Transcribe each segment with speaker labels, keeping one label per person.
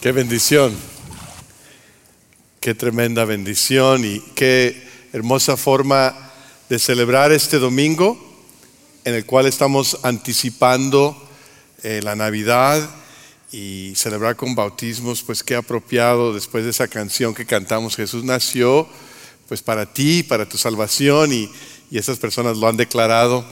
Speaker 1: Qué bendición. Qué tremenda bendición y qué hermosa forma de celebrar este domingo en el cual estamos anticipando eh, la Navidad y celebrar con bautismos, pues qué apropiado después de esa canción que cantamos, Jesús nació pues para ti, para tu salvación y, y esas personas lo han declarado.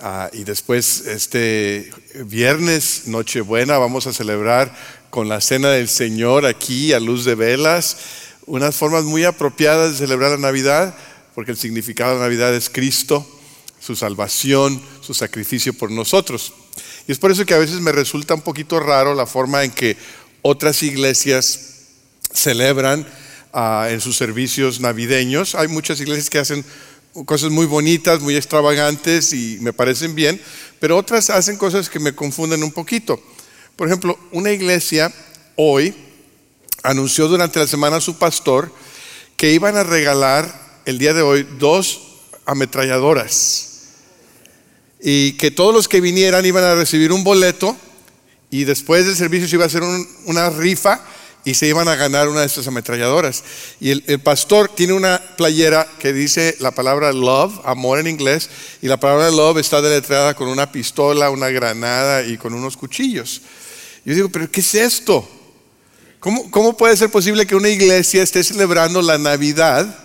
Speaker 1: Ah, y después este viernes, Nochebuena, vamos a celebrar con la cena del Señor aquí a luz de velas, unas formas muy apropiadas de celebrar la Navidad, porque el significado de la Navidad es Cristo, su salvación, su sacrificio por nosotros. Y es por eso que a veces me resulta un poquito raro la forma en que otras iglesias celebran ah, en sus servicios navideños. Hay muchas iglesias que hacen cosas muy bonitas, muy extravagantes y me parecen bien, pero otras hacen cosas que me confunden un poquito. Por ejemplo, una iglesia hoy anunció durante la semana a su pastor que iban a regalar el día de hoy dos ametralladoras y que todos los que vinieran iban a recibir un boleto y después del servicio se iba a hacer una rifa y se iban a ganar una de estas ametralladoras. Y el, el, pastor tiene una playera que dice la palabra love, amor en inglés, y la palabra love está deletreada con una pistola, una granada y con unos cuchillos. Yo digo, pero ¿qué es esto? ¿Cómo, ¿Cómo puede ser posible que una iglesia esté celebrando la Navidad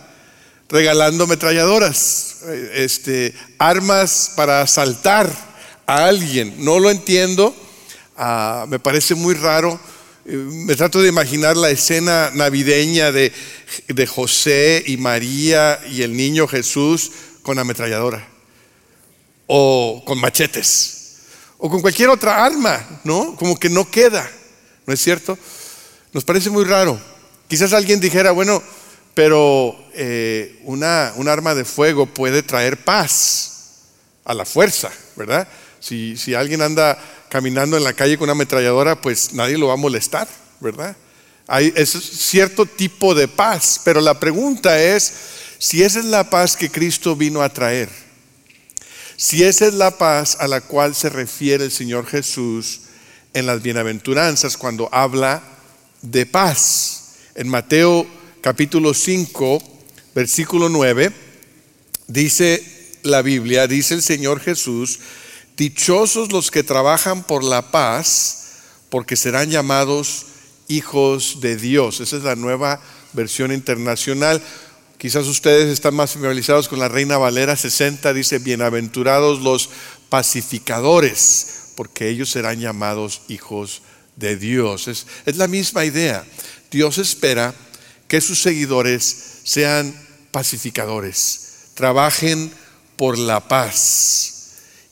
Speaker 1: regalando ametralladoras, este, armas para asaltar a alguien? No lo entiendo, ah, me parece muy raro. Eh, me trato de imaginar la escena navideña de, de José y María y el niño Jesús con ametralladora o con machetes o con cualquier otra arma, ¿no? Como que no queda, ¿no es cierto? Nos parece muy raro. Quizás alguien dijera, bueno, pero eh, una, un arma de fuego puede traer paz a la fuerza, ¿verdad? Si, si alguien anda caminando en la calle con una ametralladora, pues nadie lo va a molestar, ¿verdad? Hay es cierto tipo de paz, pero la pregunta es si esa es la paz que Cristo vino a traer. Si esa es la paz a la cual se refiere el Señor Jesús en las bienaventuranzas cuando habla de paz. En Mateo capítulo 5, versículo 9, dice la Biblia, dice el Señor Jesús, dichosos los que trabajan por la paz, porque serán llamados hijos de Dios. Esa es la nueva versión internacional. Quizás ustedes están más familiarizados con la Reina Valera 60, dice, bienaventurados los pacificadores, porque ellos serán llamados hijos de Dios. Es, es la misma idea. Dios espera que sus seguidores sean pacificadores, trabajen por la paz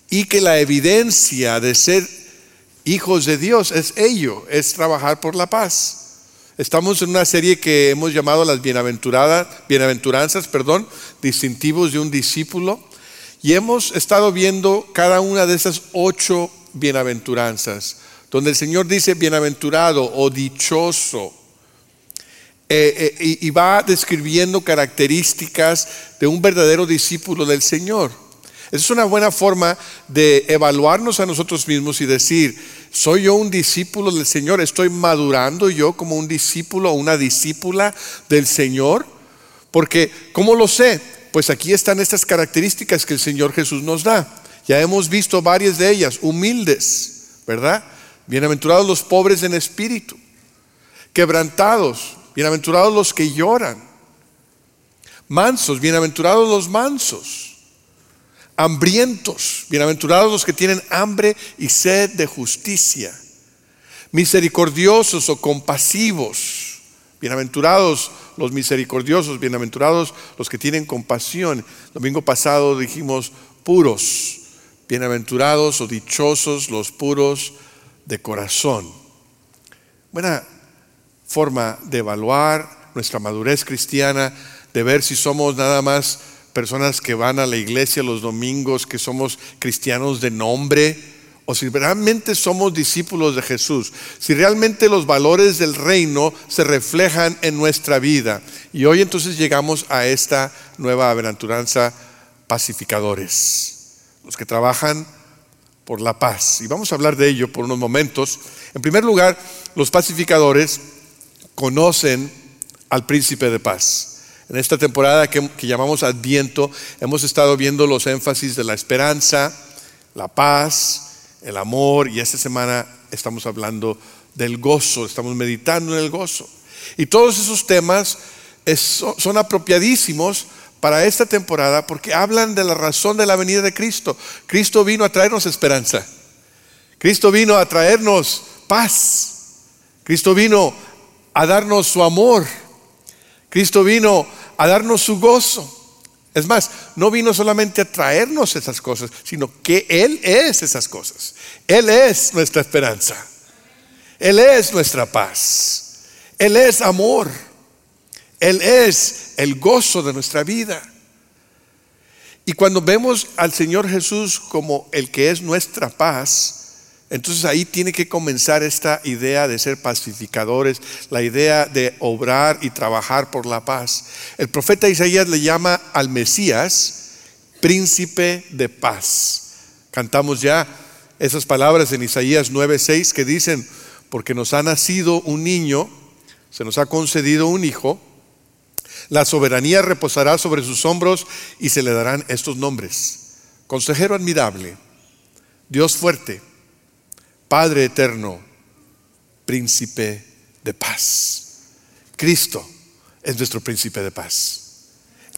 Speaker 1: y que la evidencia de ser hijos de Dios es ello, es trabajar por la paz. Estamos en una serie que hemos llamado las bienaventuradas, bienaventuranzas, perdón, distintivos de un discípulo. Y hemos estado viendo cada una de esas ocho bienaventuranzas, donde el Señor dice bienaventurado o dichoso. Eh, eh, y va describiendo características de un verdadero discípulo del Señor. Es una buena forma de evaluarnos a nosotros mismos y decir, ¿soy yo un discípulo del Señor? ¿Estoy madurando yo como un discípulo o una discípula del Señor? Porque, ¿cómo lo sé? Pues aquí están estas características que el Señor Jesús nos da. Ya hemos visto varias de ellas, humildes, ¿verdad? Bienaventurados los pobres en espíritu, quebrantados, bienaventurados los que lloran, mansos, bienaventurados los mansos hambrientos, bienaventurados los que tienen hambre y sed de justicia, misericordiosos o compasivos, bienaventurados los misericordiosos, bienaventurados los que tienen compasión. Domingo pasado dijimos puros, bienaventurados o dichosos los puros de corazón. Buena forma de evaluar nuestra madurez cristiana, de ver si somos nada más personas que van a la iglesia los domingos, que somos cristianos de nombre, o si realmente somos discípulos de Jesús, si realmente los valores del reino se reflejan en nuestra vida. Y hoy entonces llegamos a esta nueva aventuranza, pacificadores, los que trabajan por la paz. Y vamos a hablar de ello por unos momentos. En primer lugar, los pacificadores conocen al príncipe de paz. En esta temporada que, llamamos Adviento, hemos estado viendo los énfasis de la esperanza, la paz, el amor, y esta semana estamos hablando del gozo, estamos meditando en el gozo. Y todos esos temas son apropiadísimos para esta temporada porque hablan de la razón de la venida de Cristo. Cristo vino a traernos esperanza. Cristo vino a traernos paz. Cristo vino a darnos su amor. Cristo vino a darnos su gozo. Es más, no vino solamente a traernos esas cosas, sino que Él es esas cosas. Él es nuestra esperanza. Él es nuestra paz. Él es amor. Él es el gozo de nuestra vida. Y cuando vemos al Señor Jesús como el que es nuestra paz, entonces ahí tiene que comenzar esta idea de ser pacificadores, la idea de obrar y trabajar por la paz. El profeta Isaías le llama al Mesías príncipe de paz. Cantamos ya esas palabras en Isaías 9:6 que dicen, porque nos ha nacido un niño, se nos ha concedido un hijo, la soberanía reposará sobre sus hombros y se le darán estos nombres. Consejero admirable, Dios fuerte, Padre eterno, príncipe de paz. Cristo es nuestro príncipe de paz.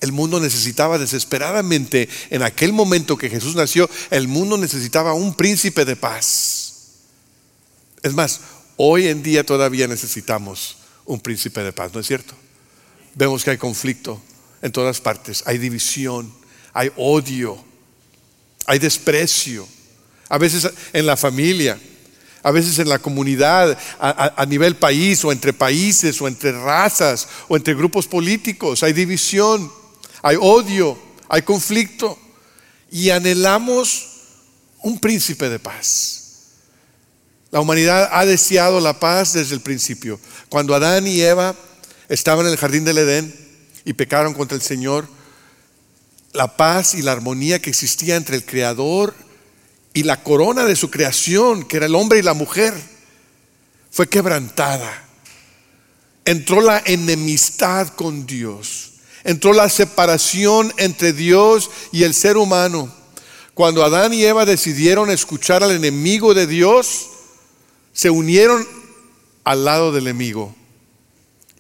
Speaker 1: El mundo necesitaba desesperadamente, en aquel momento que Jesús nació, el mundo necesitaba un príncipe de paz. Es más, hoy en día todavía necesitamos un príncipe de paz, ¿no es cierto? vemos que hay conflicto en todas partes, hay división, hay odio, hay desprecio, a veces en la familia, a veces en la comunidad, a, nivel país o entre países o entre razas o entre grupos políticos, hay división, hay odio, hay conflicto y anhelamos un príncipe de paz. La humanidad ha deseado la paz desde el principio. Cuando Adán y Eva estaban en el jardín del Edén y pecaron contra el Señor, la paz y la armonía que existía entre el Creador y la corona de su creación, que era el hombre y la mujer, fue quebrantada. Entró la enemistad con Dios. Entró la separación entre Dios y el ser humano. Cuando Adán y Eva decidieron escuchar al enemigo de Dios, se unieron al lado del enemigo.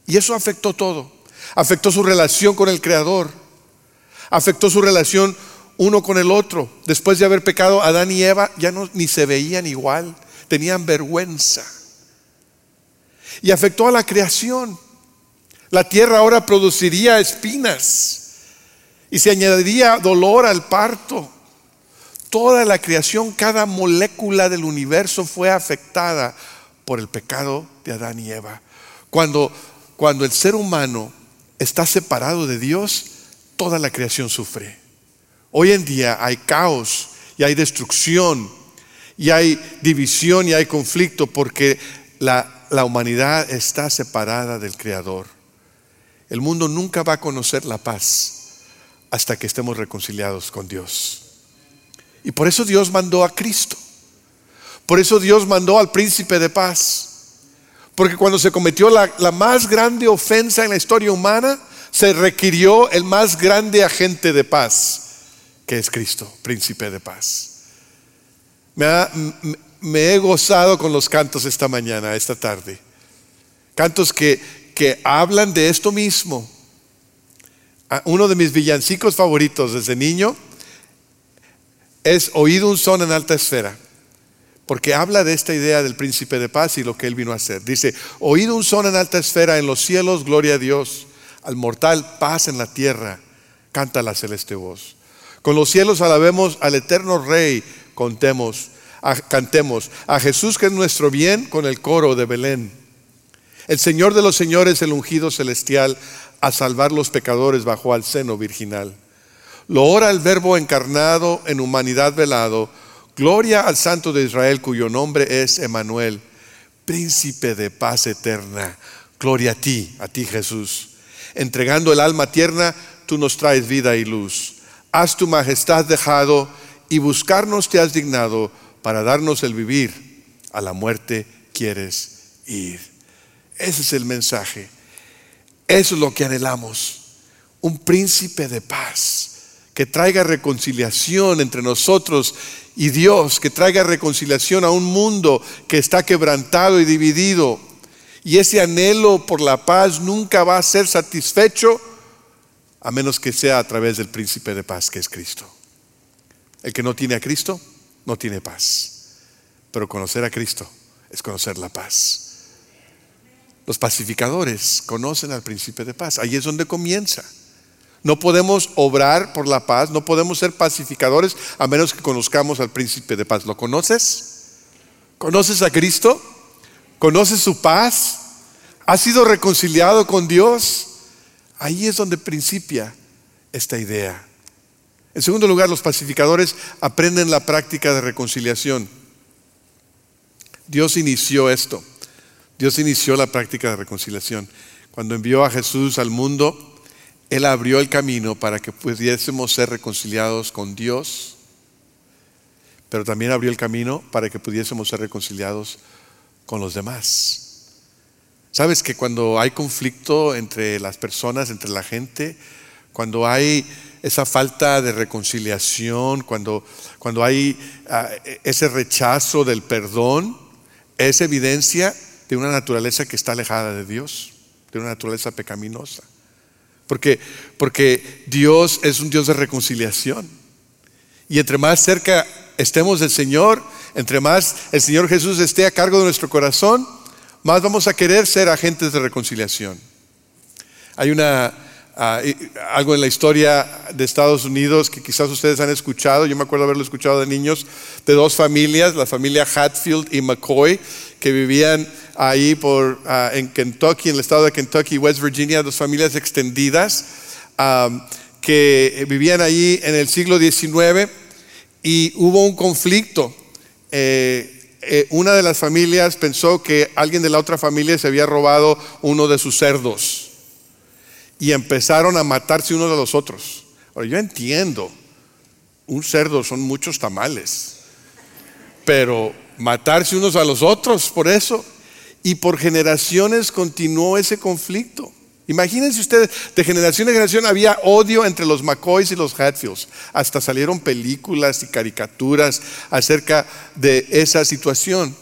Speaker 1: Y eso afectó todo. Afectó su relación con el Creador. Afectó su relación uno con el otro. Después de haber pecado, Adán y Eva ya ni se veían igual. Tenían vergüenza. Y afectó a la creación. La tierra ahora produciría espinas y se añadiría dolor al parto. Toda la creación, cada molécula del universo fue afectada por el pecado de Adán y Eva. Cuando cuando el ser humano está separado de Dios, toda la creación sufre. Hoy en día hay caos y hay destrucción y hay división y hay conflicto porque la, humanidad está separada del Creador. El mundo nunca va a conocer la paz hasta que estemos reconciliados con Dios. Y por eso Dios mandó a Cristo. Por eso Dios mandó al príncipe de paz. Porque cuando se cometió la, más grande ofensa en la historia humana, se requirió el más grande agente de paz, que es Cristo, príncipe de paz. Me, he gozado con los cantos esta mañana, esta tarde. Cantos que, que hablan de esto mismo. Uno de mis villancicos favoritos desde niño es Oído un son en alta esfera porque habla de esta idea del príncipe de paz y lo que él vino a hacer. Dice, oído un son en alta esfera en los cielos, gloria a Dios, al mortal paz en la tierra, canta la celeste voz. Con los cielos alabemos al eterno Rey, contemos, cantemos a Jesús que es nuestro bien con el coro de Belén. El Señor de los señores, el ungido celestial, a salvar los pecadores bajo al seno virginal. Lo ora el verbo encarnado en humanidad velado, Gloria al Santo de Israel cuyo nombre es Emanuel, príncipe de paz eterna. Gloria a ti, a ti Jesús. Entregando el alma tierna, tú nos traes vida y luz. Has tu majestad dejado y buscarnos te has dignado para darnos el vivir, a la muerte quieres ir. Ese es el mensaje. Eso es lo que anhelamos. Un príncipe de paz que traiga reconciliación entre nosotros y Dios, que traiga reconciliación a un mundo que está quebrantado y dividido. Y ese anhelo por la paz nunca va a ser satisfecho a menos que sea a través del príncipe de paz que es Cristo. El que no tiene a Cristo no tiene paz. Pero conocer a Cristo es conocer la paz. Los pacificadores conocen al príncipe de paz. Ahí es donde comienza. No podemos obrar por la paz, no podemos ser pacificadores a menos que conozcamos al príncipe de paz. ¿Lo conoces? ¿Conoces a Cristo? ¿Conoces su paz? ¿Has sido reconciliado con Dios? Ahí es donde principia esta idea. En segundo lugar, los pacificadores aprenden la práctica de reconciliación. Dios inició esto. Dios inició la práctica de reconciliación. Cuando envió a Jesús al mundo, Él abrió el camino para que pudiésemos ser reconciliados con Dios, pero también abrió el camino para que pudiésemos ser reconciliados con los demás. Sabes que cuando hay conflicto entre las personas, entre la gente, cuando hay esa falta de reconciliación, cuando, cuando hay ah, ese rechazo del perdón, es evidencia de una naturaleza que está alejada de Dios, de una naturaleza pecaminosa. Porque, porque Dios es un Dios de reconciliación. Y entre más cerca estemos del Señor, entre más el Señor Jesús esté a cargo de nuestro corazón, más vamos a querer ser agentes de reconciliación. Hay una, ah, algo en la historia de Estados Unidos que quizás ustedes han escuchado, yo me acuerdo haberlo escuchado de niños, de dos familias, la familia Hatfield y McCoy, que vivían ahí por, ah, en Kentucky, en el estado de Kentucky West Virginia, dos familias extendidas que vivían ahí en el siglo XIX y hubo un conflicto. Eh, eh, una de las familias pensó que alguien de la otra familia se había robado uno de sus cerdos y empezaron a matarse unos de los otros. Ahora, yo entiendo, un cerdo son muchos tamales, pero matarse unos a los otros por eso. Y por generaciones continuó ese conflicto. Imagínense ustedes, de generación en generación había odio entre los McCoys y los Hatfields. Hasta salieron películas y caricaturas acerca de esa situación.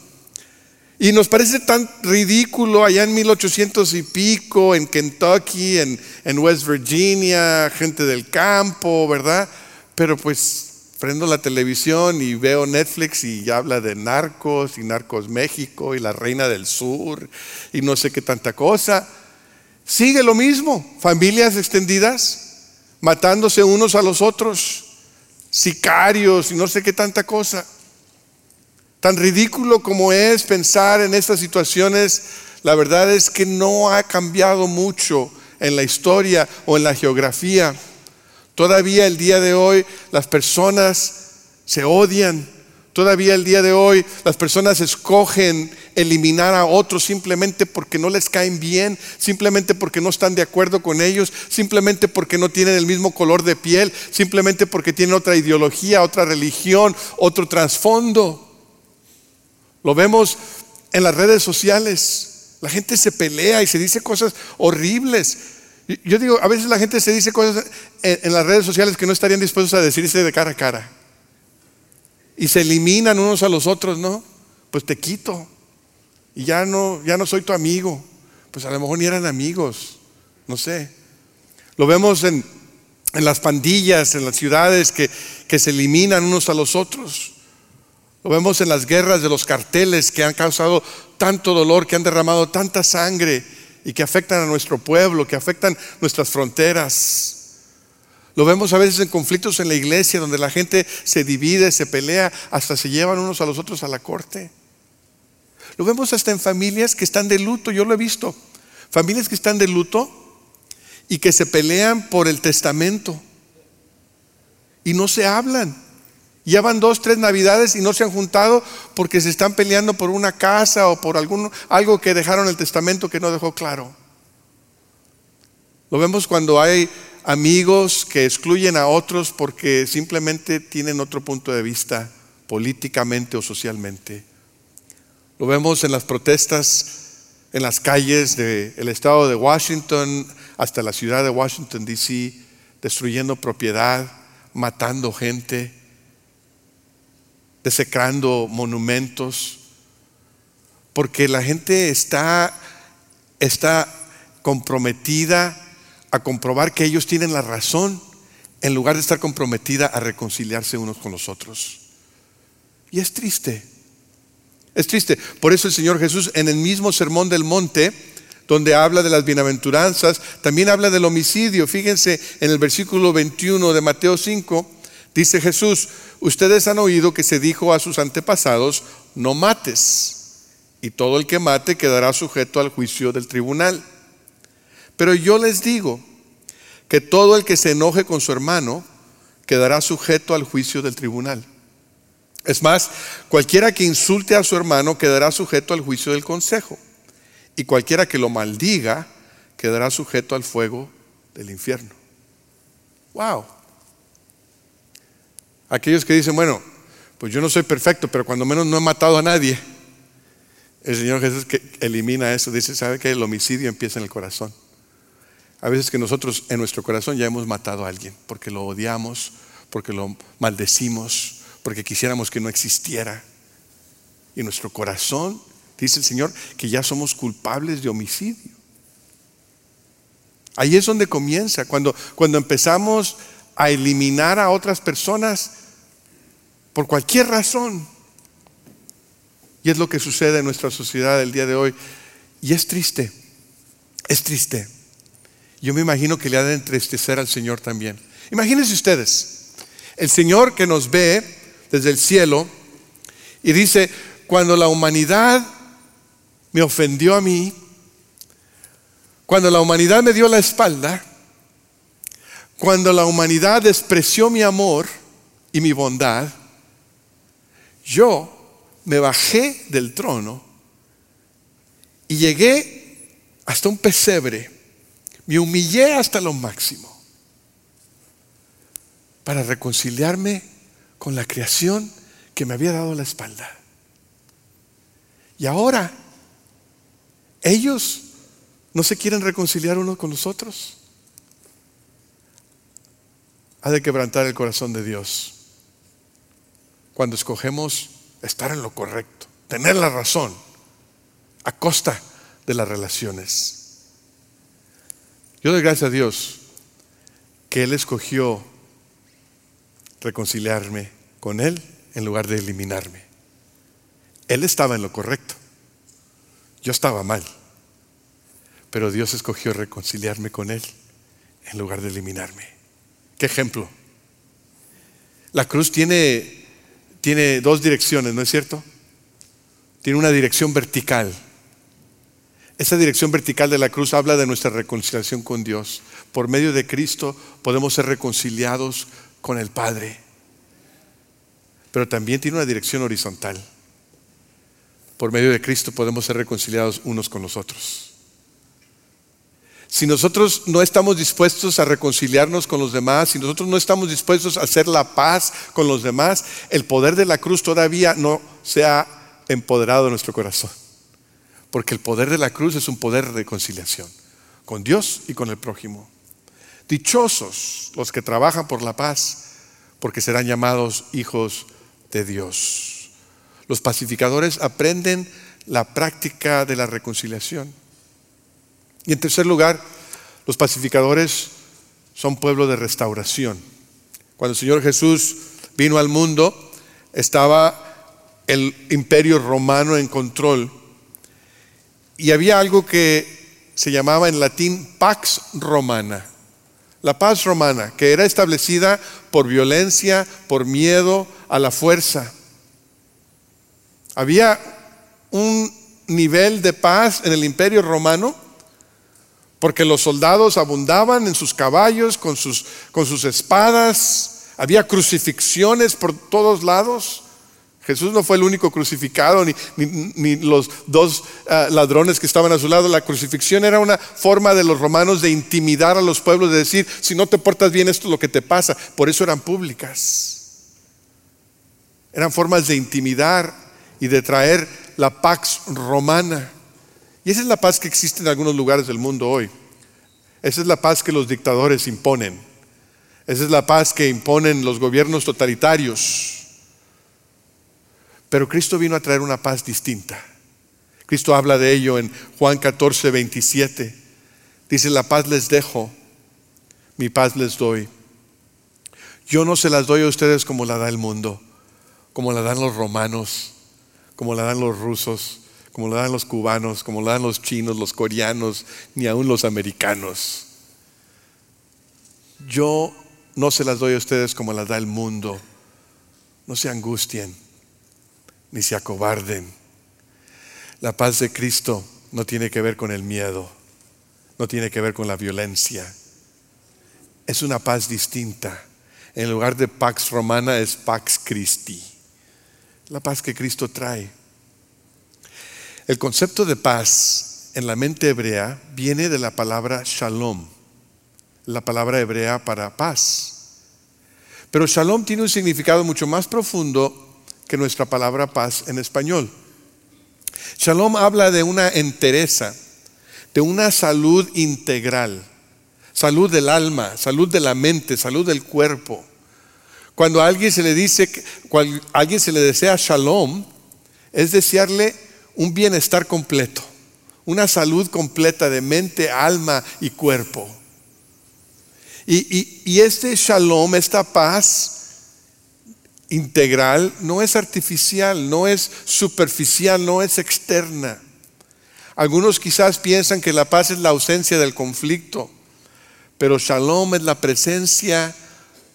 Speaker 1: Y nos parece tan ridículo allá en 1800 y pico, en Kentucky, en, West Virginia, gente del campo, ¿verdad? Pero pues prendo la televisión y veo Netflix y habla de narcos y narcos México y la reina del sur y no sé qué tanta cosa. Sigue lo mismo, familias extendidas matándose unos a los otros, sicarios y no sé qué tanta cosa. Tan ridículo como es pensar en estas situaciones, la verdad es que no ha cambiado mucho en la historia o en la geografía. Todavía el día de hoy las personas se odian. Todavía el día de hoy las personas escogen eliminar a otros simplemente porque no les caen bien, simplemente porque no están de acuerdo con ellos, simplemente porque no tienen el mismo color de piel, simplemente porque tienen otra ideología, otra religión, otro trasfondo. Lo vemos en las redes sociales. La gente se pelea y se dice cosas horribles. Yo digo, a veces la gente se dice cosas en, las redes sociales que no estarían dispuestos a decirse de cara a cara. Y se eliminan unos a los otros, ¿no? Pues te quito. Y ya no, ya no soy tu amigo. Pues a lo mejor ni eran amigos. No sé. Lo vemos en, las pandillas, en las ciudades que, que se eliminan unos a los otros. Lo vemos en las guerras de los carteles que han causado tanto dolor, que han derramado tanta sangre y que afectan a nuestro pueblo, que afectan nuestras fronteras. Lo vemos a veces en conflictos en la iglesia donde la gente se divide, se pelea, hasta se llevan unos a los otros a la corte. Lo vemos hasta en familias que están de luto, yo lo he visto. Familias que están de luto y que se pelean por el testamento y no se hablan. Ya van dos, tres navidades y no se han juntado porque se están peleando por una casa o por algún, algo que dejaron el testamento que no dejó claro. Lo vemos cuando hay amigos que excluyen a otros porque simplemente tienen otro punto de vista políticamente o socialmente. Lo vemos en las protestas en las calles del estado de Washington hasta la ciudad de Washington, D.C., destruyendo propiedad, matando gente, desecrando monumentos, porque la gente está, está comprometida a comprobar que ellos tienen la razón en lugar de estar comprometida a reconciliarse unos con los otros. Y es triste. Es triste. Por eso el Señor Jesús en el mismo Sermón del Monte, donde habla de las bienaventuranzas, también habla del homicidio. Fíjense en el versículo 21 de Mateo 5, dice Jesús, ustedes han oído que se dijo a sus antepasados, no mates, y todo el que mate quedará sujeto al juicio del tribunal. Pero yo les digo que todo el que se enoje con su hermano quedará sujeto al juicio del tribunal. Es más, cualquiera que insulte a su hermano quedará sujeto al juicio del consejo. Y cualquiera que lo maldiga quedará sujeto al fuego del infierno. Wow. Aquellos que dicen, bueno, pues yo no soy perfecto, pero cuando menos no he matado a nadie. El Señor Jesús elimina eso, dice, ¿sabe que el homicidio empieza en el corazón? A veces que nosotros en nuestro corazón ya hemos matado a alguien, porque lo odiamos, porque lo maldecimos, porque quisiéramos que no existiera. Y nuestro corazón, dice el Señor, que ya somos culpables de homicidio. Ahí es donde comienza, cuando, cuando empezamos a eliminar a otras personas por cualquier razón. Y es lo que sucede en nuestra sociedad el día de hoy. Y es triste, es triste. Yo me imagino que le ha de entristecer al Señor también. Imagínense ustedes, el Señor que nos ve desde el cielo y dice, cuando la humanidad me ofendió a mí, cuando la humanidad me dio la espalda, cuando la humanidad despreció mi amor y mi bondad, yo me bajé del trono y llegué hasta un pesebre, me humillé hasta lo máximo para reconciliarme con la creación que me había dado la espalda. Y ahora, ellos no se quieren reconciliar unos con los otros. Ha de quebrantar el corazón de Dios cuando escogemos estar en lo correcto, tener la razón a costa de las relaciones. Yo doy gracias a Dios que Él escogió reconciliarme con Él en lugar de eliminarme. Él estaba en lo correcto. Yo estaba mal. Pero Dios escogió reconciliarme con Él en lugar de eliminarme. ¿Qué ejemplo? La cruz tiene, tiene dos direcciones, ¿no es cierto? Tiene una dirección vertical. Esa dirección vertical de la cruz habla de nuestra reconciliación con Dios. Por medio de Cristo podemos ser reconciliados con el Padre. Pero también tiene una dirección horizontal. Por medio de Cristo podemos ser reconciliados unos con los otros. Si nosotros no estamos dispuestos a reconciliarnos con los demás, si nosotros no estamos dispuestos a hacer la paz con los demás, el poder de la cruz todavía no se ha empoderado en nuestro corazón. Porque el poder de la cruz es un poder de reconciliación con Dios y con el prójimo. Dichosos los que trabajan por la paz, porque serán llamados hijos de Dios. Los pacificadores aprenden la práctica de la reconciliación. Y en tercer lugar, los pacificadores son pueblo de restauración. Cuando el Señor Jesús vino al mundo, estaba el imperio romano en control. Y había algo que se llamaba en latín pax romana la paz romana, que era establecida por violencia, por miedo a la fuerza. Había un nivel de paz en el imperio romano porque los soldados abundaban en sus caballos, con sus, con sus espadas, había crucifixiones por todos lados. Jesús no fue el único crucificado, ni, los dos ah, ladrones que estaban a su lado. La crucifixión era una forma de los romanos de intimidar a los pueblos, de decir, si no te portas bien, esto es lo que te pasa. Por eso eran públicas. eran formas de intimidar y de traer la pax romana. Y esa es la paz que existe en algunos lugares del mundo hoy. Esa es la paz que los dictadores imponen. Esa es la paz que imponen los gobiernos totalitarios. Pero Cristo vino a traer una paz distinta. Cristo habla de ello en Juan 14, 27. Dice, la paz les dejo, mi paz les doy. Yo no se las doy a ustedes como la da el mundo, como la dan los romanos, como la dan los rusos, como la dan los cubanos, como la dan los chinos, los coreanos, ni aún los americanos. Yo no se las doy a ustedes como las da el mundo. No se angustien, ni se acobarden. La paz de Cristo no tiene que ver con el miedo, no tiene que ver con la violencia. Es una paz distinta. En lugar de Pax Romana es Pax Christi. La paz que Cristo trae. El concepto de paz en la mente hebrea viene de la palabra shalom la palabra hebrea para paz. Pero shalom tiene un significado mucho más profundo que nuestra palabra paz en español. Shalom habla de una entereza, de una salud integral, salud del alma, salud de la mente, salud del cuerpo. Cuando a alguien se le dice, cuando alguien se le desea shalom, es desearle un bienestar completo, una salud completa de mente, alma y cuerpo. Y, este shalom, esta paz integral, no es artificial, no es superficial, no es externa. Algunos quizás piensan que la paz es la ausencia del conflicto, pero shalom es la presencia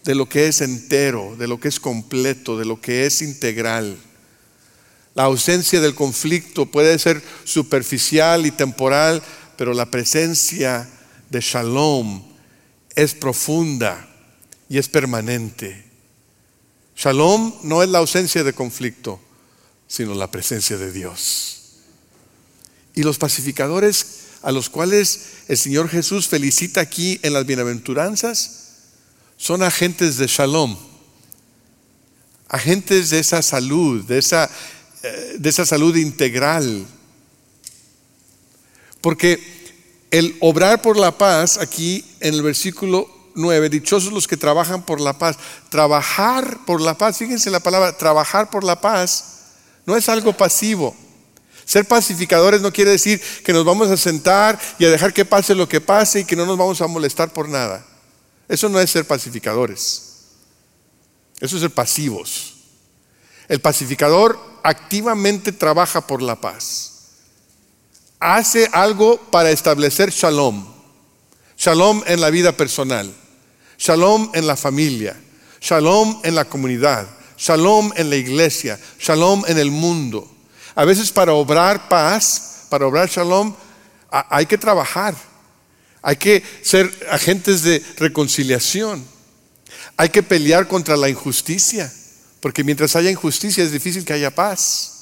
Speaker 1: de lo que es entero, de lo que es completo, de lo que es integral. La ausencia del conflicto puede ser superficial y temporal, pero la presencia de shalom es profunda y es permanente. Shalom no es la ausencia de conflicto, sino la presencia de Dios. Y los pacificadores a los cuales el Señor Jesús felicita aquí en las bienaventuranzas son agentes de shalom, agentes de esa salud, de esa, eh, de esa salud integral. Porque el obrar por la paz, aquí en el versículo 9, dichosos los que trabajan por la paz. Trabajar por la paz, fíjense la palabra, trabajar por la paz, no es algo pasivo. Ser pacificadores no quiere decir que nos vamos a sentar y a dejar que pase lo que pase y que no nos vamos a molestar por nada. Eso no es ser pacificadores. Eso es ser pasivos. El pacificador activamente trabaja por la paz hace algo para establecer shalom. Shalom en la vida personal, shalom en la familia, shalom en la comunidad, shalom en la iglesia, shalom en el mundo. A veces para obrar paz, para obrar shalom, hay que trabajar. Hay que ser agentes de reconciliación. Hay que pelear contra la injusticia, porque mientras haya injusticia es difícil que haya paz.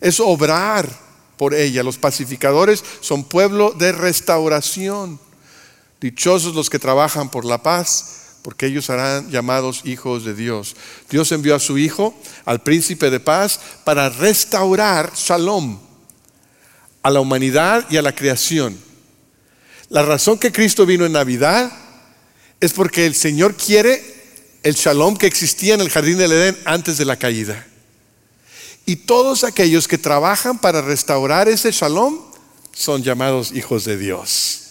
Speaker 1: Es obrar por ella. Los pacificadores son pueblo de restauración. Dichosos los que trabajan por la paz, porque ellos serán llamados hijos de Dios. Dios envió a su Hijo, al príncipe de paz, para restaurar shalom a la humanidad y a la creación. La razón que Cristo vino en Navidad es porque el Señor quiere el shalom que existía en el jardín del Edén antes de la caída. Y todos aquellos que trabajan para restaurar ese shalom son llamados hijos de Dios,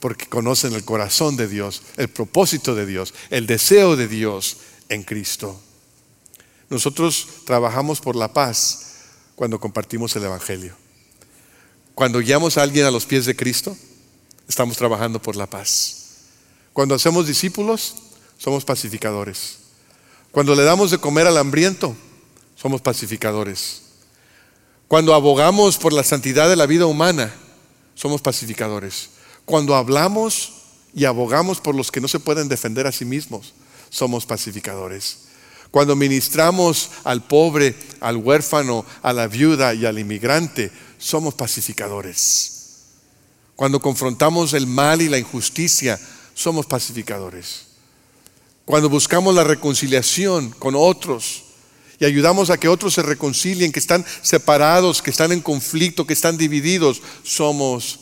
Speaker 1: porque conocen el corazón de Dios, el propósito de Dios, el deseo de Dios en Cristo. Nosotros trabajamos por la paz cuando compartimos el Evangelio. Cuando guiamos a alguien a los pies de Cristo, estamos trabajando por la paz. Cuando hacemos discípulos, somos pacificadores. Cuando le damos de comer al hambriento, somos pacificadores. Cuando abogamos por la santidad de la vida humana, somos pacificadores. Cuando hablamos y abogamos por los que no se pueden defender a sí mismos, somos pacificadores. Cuando ministramos al pobre, al huérfano, a la viuda y al inmigrante, somos pacificadores. Cuando confrontamos el mal y la injusticia, somos pacificadores. Cuando buscamos la reconciliación con otros, y ayudamos a que otros se reconcilien, que están separados, que están en conflicto, que están divididos, somos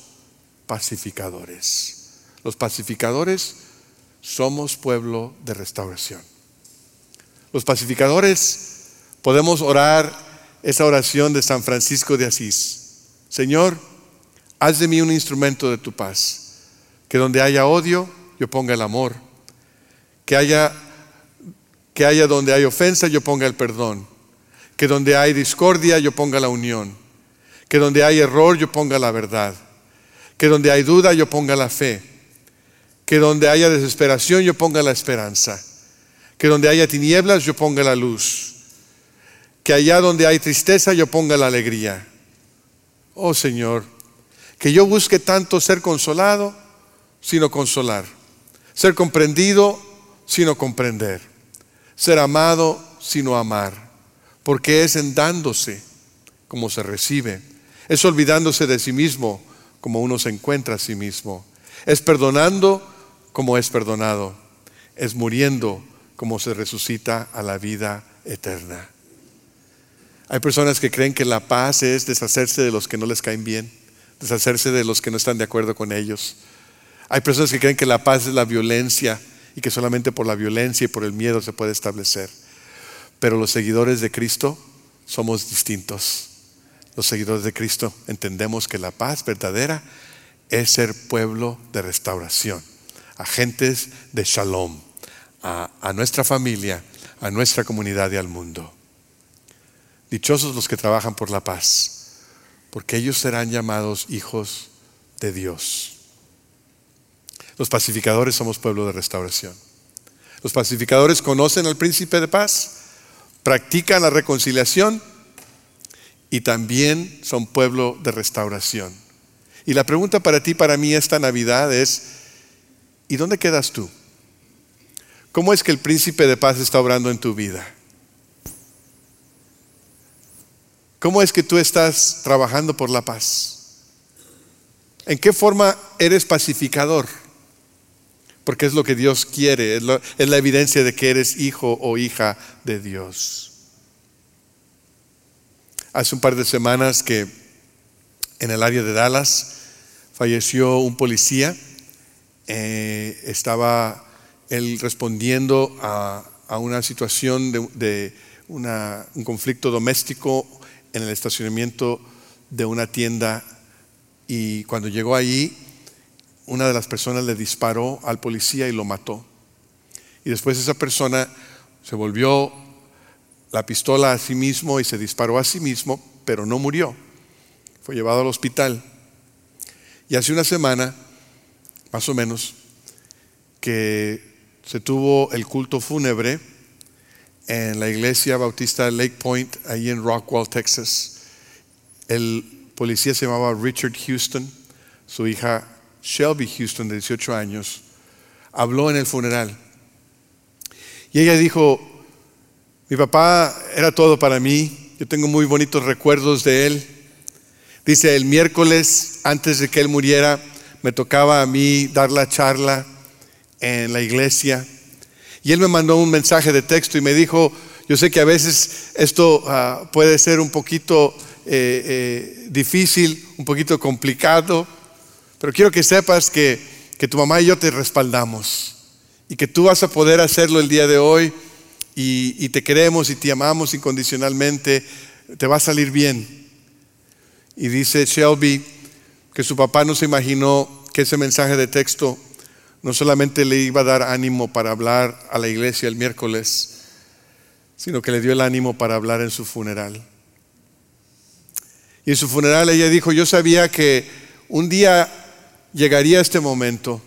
Speaker 1: pacificadores. Los pacificadores somos pueblo de restauración. Los pacificadores podemos orar esa oración de San Francisco de Asís. Señor, haz de mí un instrumento de tu paz. Que donde haya odio, yo ponga el amor. Que haya, que haya donde hay ofensa, yo ponga el perdón. Que donde hay discordia, yo ponga la unión. Que donde hay error, yo ponga la verdad. Que donde hay duda, yo ponga la fe. Que donde haya desesperación, yo ponga la esperanza. Que donde haya tinieblas, yo ponga la luz. Que allá donde hay tristeza, yo ponga la alegría. Oh Señor, que yo busque tanto ser consolado, sino consolar. Ser comprendido, sino comprender. Ser amado, sino amar. Porque es en dándose como se recibe. Es olvidándose de sí mismo como uno se encuentra a sí mismo. Es perdonando como es perdonado. Es muriendo como se resucita a la vida eterna. Hay personas que creen que la paz es deshacerse de los que no les caen bien, deshacerse de los que no están de acuerdo con ellos. Hay personas que creen que la paz es la violencia y que solamente por la violencia y por el miedo se puede establecer. Pero los seguidores de Cristo somos distintos los seguidores de Cristo entendemos que la paz verdadera es ser pueblo de restauración, agentes de shalom a, a, nuestra familia, a nuestra comunidad y al mundo. Dichosos los que trabajan por la paz, porque ellos serán llamados hijos de Dios. Los pacificadores somos pueblo de restauración. Los pacificadores conocen al príncipe de paz, practican la reconciliación y también son pueblo de restauración. Y la pregunta para ti, para mí esta Navidad es, ¿y dónde quedas tú? ¿Cómo es que el príncipe de paz está obrando en tu vida? ¿Cómo es que tú estás trabajando por la paz? ¿En qué forma eres pacificador? Porque es lo que Dios quiere, es, es la evidencia de que eres hijo o hija de Dios. Hace un par de semanas que en el área de Dallas falleció un policía. Eh, estaba él respondiendo a, una situación de, un conflicto doméstico en el estacionamiento de una tienda y cuando llegó allí, una de las personas le disparó al policía y lo mató. Y después esa persona se volvió la pistola a sí mismo y se disparó a sí mismo, pero no murió. Fue llevado al hospital. Y hace una semana, más o menos, que se tuvo el culto fúnebre en la iglesia bautista Lake Point, ahí en Rockwell, Texas. El policía se llamaba Richard Houston, su hija Shelby Houston, de 18 años, habló en el funeral. Y ella dijo, mi papá era todo para mí, yo tengo muy bonitos recuerdos de él. Dice, el miércoles, antes de que él muriera, me tocaba a mí dar la charla en la iglesia. Y él me mandó un mensaje de texto y me dijo, yo sé que a veces esto ah, puede ser un poquito eh, eh, difícil, un poquito complicado, pero quiero que sepas que, que tu mamá y yo te respaldamos y que tú vas a poder hacerlo el día de hoy y, te queremos y te amamos incondicionalmente, te va a salir bien. Y dice Shelby que su papá no se imaginó que ese mensaje de texto no solamente le iba a dar ánimo para hablar a la iglesia el miércoles, sino que le dio el ánimo para hablar en su funeral. Y en su funeral ella dijo, yo sabía que un día llegaría este momento.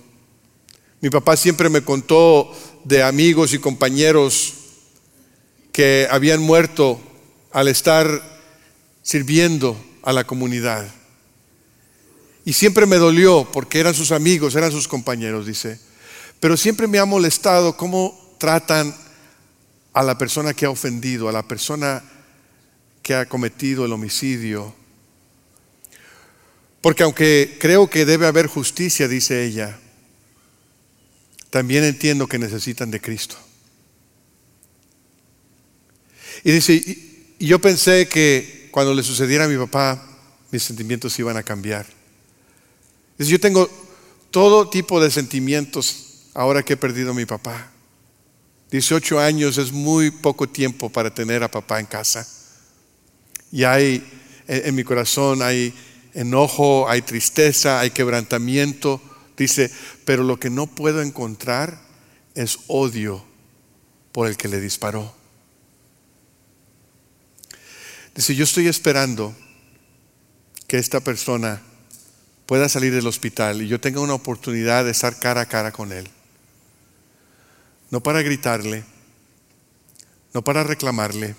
Speaker 1: Mi papá siempre me contó de amigos y compañeros que habían muerto al estar sirviendo a la comunidad. Y siempre me dolió porque eran sus amigos, eran sus compañeros, dice. Pero siempre me ha molestado cómo tratan a la persona que ha ofendido, a la persona que ha cometido el homicidio. Porque aunque creo que debe haber justicia, dice ella, también entiendo que necesitan de Cristo. Y dice, y, yo pensé que cuando le sucediera a mi papá, mis sentimientos iban a cambiar. Dice, yo tengo todo tipo de sentimientos ahora que he perdido a mi papá. 18 años es muy poco tiempo para tener a papá en casa. Y hay, en, mi corazón hay enojo, hay tristeza, hay quebrantamiento. Dice, pero lo que no puedo encontrar es odio por el que le disparó. Dice, yo estoy esperando que esta persona pueda salir del hospital y yo tenga una oportunidad de estar cara a cara con él. No para gritarle, no para reclamarle,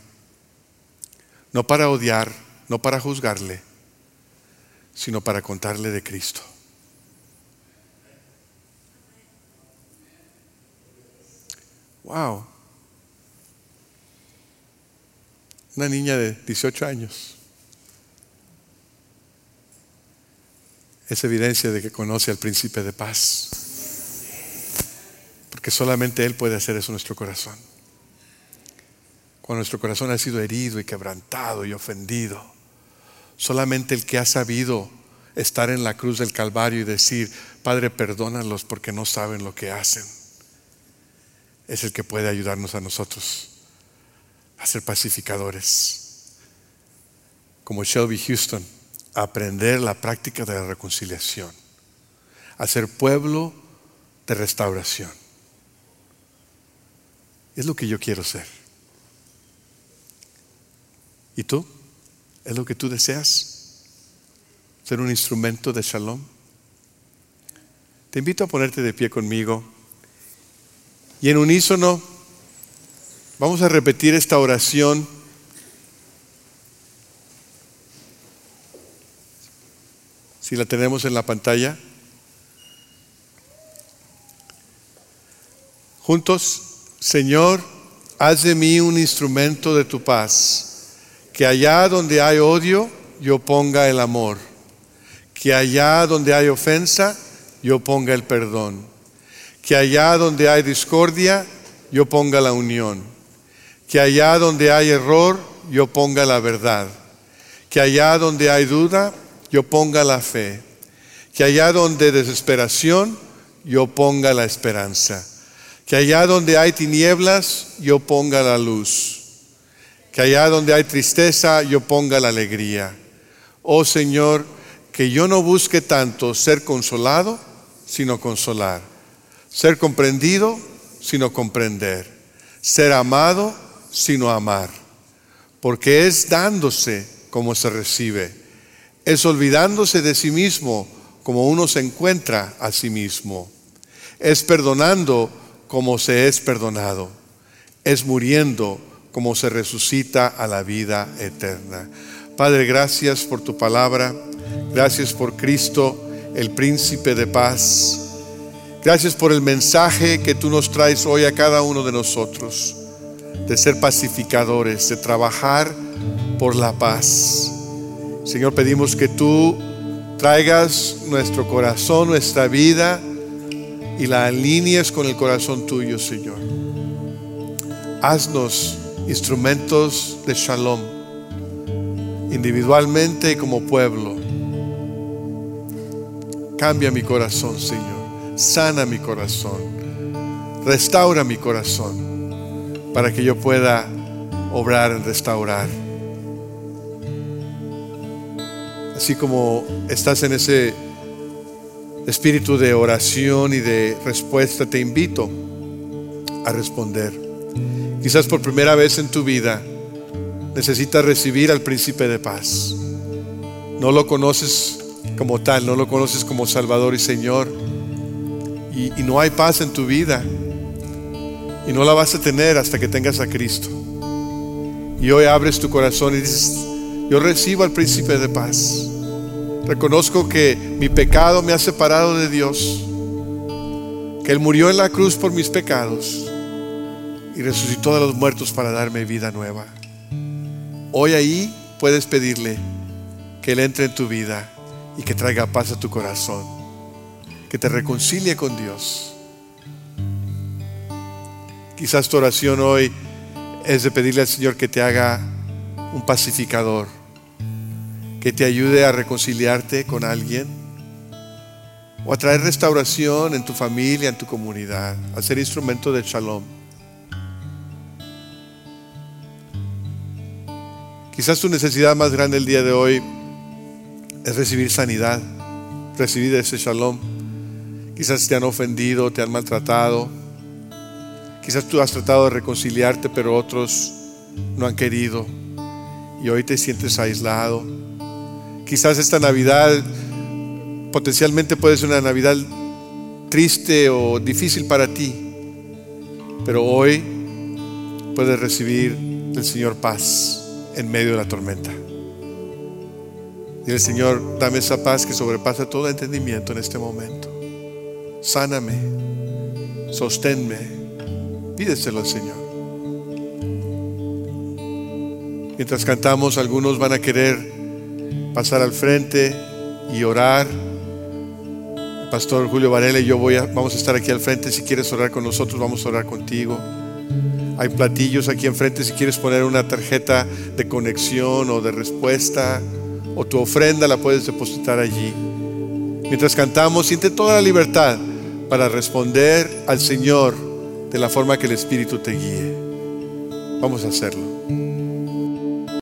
Speaker 1: no para odiar, no para juzgarle, sino para contarle de Cristo. Wow. Una niña de 18 años. Es evidencia de que conoce al príncipe de paz. Porque solamente Él puede hacer eso en nuestro corazón. Cuando nuestro corazón ha sido herido y quebrantado y ofendido, solamente el que ha sabido estar en la cruz del Calvario y decir, Padre, perdónalos porque no saben lo que hacen, es el que puede ayudarnos a nosotros a ser pacificadores. Como Shelby Houston, a aprender la práctica de la reconciliación, a ser pueblo de restauración. Es lo que yo quiero ser. ¿Y tú? ¿Es lo que tú deseas? ¿Ser un instrumento de shalom? Te invito a ponerte de pie conmigo y en unísono vamos a repetir esta oración. Si la tenemos en la pantalla. Juntos, Señor, haz de mí un instrumento de tu paz que allá donde hay odio, yo ponga el amor. Que allá donde hay ofensa, yo ponga el perdón. Que allá donde hay discordia, yo ponga la unión. Que allá donde hay error, yo ponga la verdad. Que allá donde hay duda, yo ponga la fe. Que allá donde desesperación, yo ponga la esperanza. Que allá donde hay tinieblas, yo ponga la luz que allá donde hay tristeza yo ponga la alegría. Oh Señor, que yo no busque tanto ser consolado, sino consolar. Ser comprendido, sino comprender. Ser amado, sino amar. Porque es dándose como se recibe. Es olvidándose de sí mismo como uno se encuentra a sí mismo. Es perdonando como se es perdonado. Es muriendo como se resucita a la vida eterna. Padre, gracias por tu palabra, gracias por Cristo, el príncipe de paz. Gracias por el mensaje que tú nos traes hoy a cada uno de nosotros, de ser pacificadores, de trabajar por la paz. Señor, pedimos que tú traigas nuestro corazón, nuestra vida y la alinees con el corazón tuyo, Señor. Haznos instrumentos de shalom, individualmente y como pueblo. Cambia mi corazón, Señor. Sana mi corazón. Restaura mi corazón para que yo pueda obrar en restaurar. Así como estás en ese espíritu de oración y de respuesta, te invito a responder. Quizás por primera vez en tu vida necesitas recibir al príncipe de paz. No lo conoces como tal, no lo conoces como Salvador y Señor. Y, no hay paz en tu vida. Y no la vas a tener hasta que tengas a Cristo. Y hoy abres tu corazón y dices, yo recibo al príncipe de paz. Reconozco que mi pecado me ha separado de Dios. Que Él murió en la cruz por mis pecados y resucitó de los muertos para darme vida nueva. Hoy ahí puedes pedirle que Él entre en tu vida y que traiga paz a tu corazón, que te reconcilie con Dios. Quizás tu oración hoy es de pedirle al Señor que te haga un pacificador, que te ayude a reconciliarte con alguien o a traer restauración en tu familia, en tu comunidad, a ser instrumento de shalom. Quizás tu necesidad más grande el día de hoy es recibir sanidad, recibir ese shalom. Quizás te han ofendido, te han maltratado. Quizás tú has tratado de reconciliarte, pero otros no han querido. Y hoy te sientes aislado. Quizás esta Navidad potencialmente puede ser una Navidad triste o difícil para ti. Pero hoy puedes recibir del Señor paz en medio de la tormenta. Dile, Señor, dame esa paz que sobrepasa todo entendimiento en este momento. Sáname, sosténme. Pídeselo al Señor. Mientras cantamos, algunos van a querer pasar al frente y orar. Pastor Julio Varela y yo voy vamos a estar aquí al frente. Si quieres orar con nosotros, vamos a orar contigo. Hay platillos aquí enfrente si quieres poner una tarjeta de conexión o de respuesta o tu ofrenda la puedes depositar allí. Mientras cantamos, siente toda la libertad para responder al Señor de la forma que el Espíritu te guíe. Vamos a hacerlo.